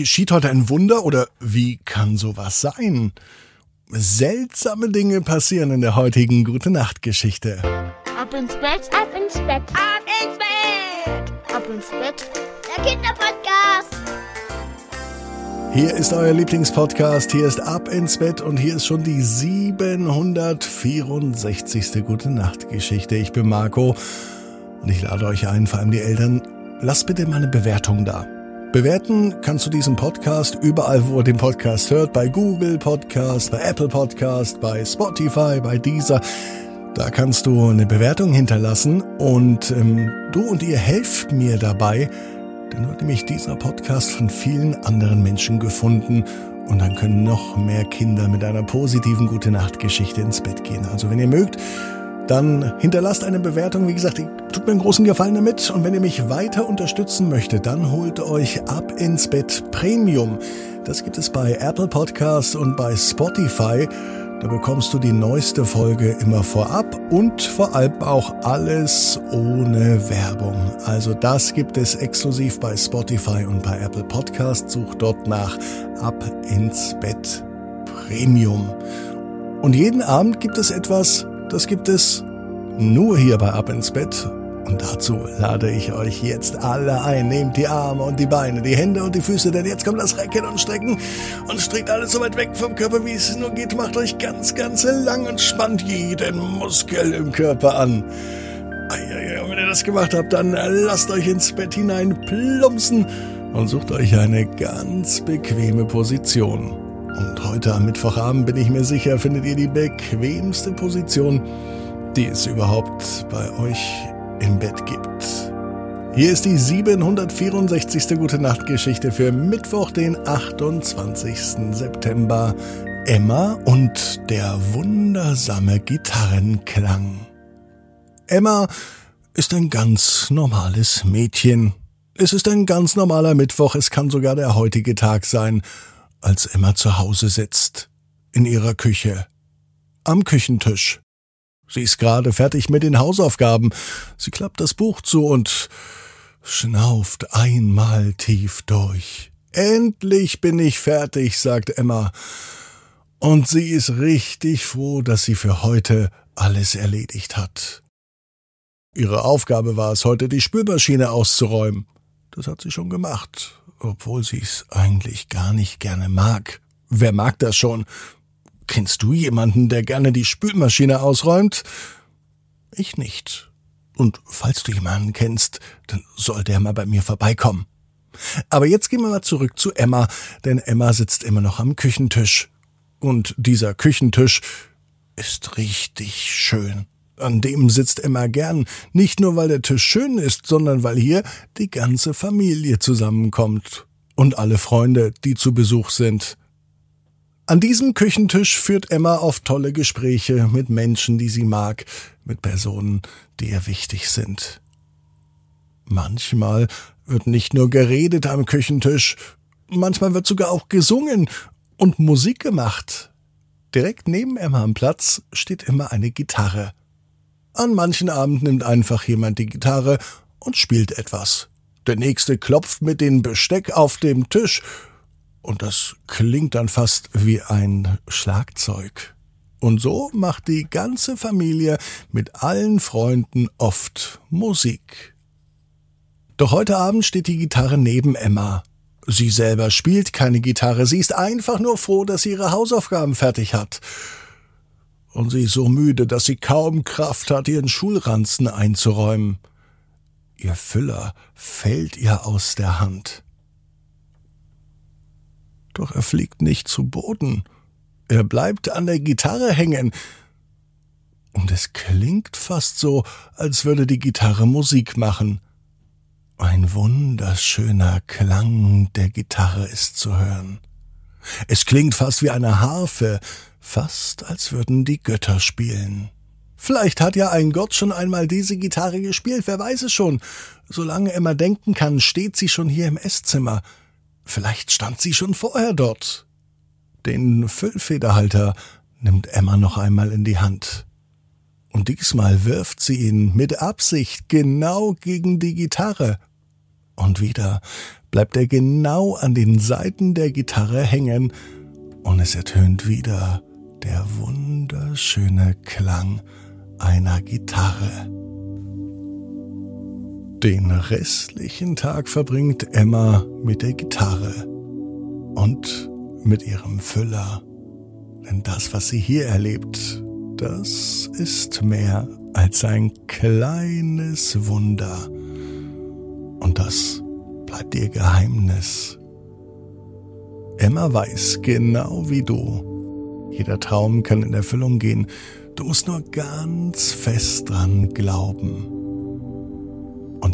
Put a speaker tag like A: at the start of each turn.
A: geschieht heute ein Wunder oder wie kann sowas sein? Seltsame Dinge passieren in der heutigen Gute Nacht Geschichte.
B: Ab ins Bett, ab ins Bett, ab ins Bett, ab ins Bett. Der Kinderpodcast.
A: Hier ist euer Lieblingspodcast, hier ist Ab ins Bett und hier ist schon die 764. Gute Nacht Geschichte. Ich bin Marco und ich lade euch ein, vor allem die Eltern, lasst bitte mal eine Bewertung da. Bewerten kannst du diesen Podcast überall, wo ihr den Podcast hört, bei Google Podcast, bei Apple Podcast, bei Spotify, bei Deezer. Da kannst du eine Bewertung hinterlassen und ähm, du und ihr helft mir dabei, dann wird nämlich dieser Podcast von vielen anderen Menschen gefunden und dann können noch mehr Kinder mit einer positiven Gute Nacht Geschichte ins Bett gehen. Also wenn ihr mögt, dann hinterlasst eine Bewertung. Wie gesagt, tut mir einen großen Gefallen damit. Und wenn ihr mich weiter unterstützen möchtet, dann holt euch ab ins Bett Premium. Das gibt es bei Apple Podcasts und bei Spotify. Da bekommst du die neueste Folge immer vorab und vor allem auch alles ohne Werbung. Also das gibt es exklusiv bei Spotify und bei Apple Podcasts. Such dort nach Ab ins Bett Premium. Und jeden Abend gibt es etwas, das gibt es nur hier bei Ab ins Bett. Und dazu lade ich euch jetzt alle ein. Nehmt die Arme und die Beine, die Hände und die Füße, denn jetzt kommt das Recken und Strecken und streckt alles so weit weg vom Körper, wie es nur geht. Macht euch ganz, ganz lang und spannt jeden Muskel im Körper an. Und wenn ihr das gemacht habt, dann lasst euch ins Bett hinein plumpsen und sucht euch eine ganz bequeme Position. Und heute am Mittwochabend bin ich mir sicher, findet ihr die bequemste Position, die es überhaupt bei euch im Bett gibt. Hier ist die 764. Gute Nacht Geschichte für Mittwoch, den 28. September. Emma und der wundersame Gitarrenklang. Emma ist ein ganz normales Mädchen. Es ist ein ganz normaler Mittwoch, es kann sogar der heutige Tag sein als Emma zu Hause sitzt, in ihrer Küche, am Küchentisch. Sie ist gerade fertig mit den Hausaufgaben. Sie klappt das Buch zu und schnauft einmal tief durch. Endlich bin ich fertig, sagt Emma. Und sie ist richtig froh, dass sie für heute alles erledigt hat. Ihre Aufgabe war es, heute die Spülmaschine auszuräumen. Das hat sie schon gemacht obwohl sie es eigentlich gar nicht gerne mag. Wer mag das schon? Kennst du jemanden, der gerne die Spülmaschine ausräumt? Ich nicht. Und falls du jemanden kennst, dann soll der mal bei mir vorbeikommen. Aber jetzt gehen wir mal zurück zu Emma, denn Emma sitzt immer noch am Küchentisch. Und dieser Küchentisch ist richtig schön. An dem sitzt Emma gern, nicht nur weil der Tisch schön ist, sondern weil hier die ganze Familie zusammenkommt und alle Freunde, die zu Besuch sind. An diesem Küchentisch führt Emma oft tolle Gespräche mit Menschen, die sie mag, mit Personen, die ihr wichtig sind. Manchmal wird nicht nur geredet am Küchentisch, manchmal wird sogar auch gesungen und Musik gemacht. Direkt neben Emma am Platz steht immer eine Gitarre. An manchen Abend nimmt einfach jemand die Gitarre und spielt etwas. Der nächste klopft mit dem Besteck auf dem Tisch, und das klingt dann fast wie ein Schlagzeug. Und so macht die ganze Familie mit allen Freunden oft Musik. Doch heute Abend steht die Gitarre neben Emma. Sie selber spielt keine Gitarre, sie ist einfach nur froh, dass sie ihre Hausaufgaben fertig hat und sie ist so müde, dass sie kaum Kraft hat, ihren Schulranzen einzuräumen. Ihr Füller fällt ihr aus der Hand. Doch er fliegt nicht zu Boden. Er bleibt an der Gitarre hängen. Und es klingt fast so, als würde die Gitarre Musik machen. Ein wunderschöner Klang der Gitarre ist zu hören. Es klingt fast wie eine Harfe, fast als würden die Götter spielen. Vielleicht hat ja ein Gott schon einmal diese Gitarre gespielt, wer weiß es schon. Solange Emma denken kann, steht sie schon hier im Esszimmer. Vielleicht stand sie schon vorher dort. Den Füllfederhalter nimmt Emma noch einmal in die Hand. Und diesmal wirft sie ihn mit Absicht genau gegen die Gitarre. Und wieder bleibt er genau an den Saiten der Gitarre hängen und es ertönt wieder der wunderschöne Klang einer Gitarre. Den restlichen Tag verbringt Emma mit der Gitarre und mit ihrem Füller. Denn das, was sie hier erlebt, das ist mehr als ein kleines Wunder. Und das bleibt ihr Geheimnis. Emma weiß genau wie du. Jeder Traum kann in Erfüllung gehen. Du musst nur ganz fest dran glauben.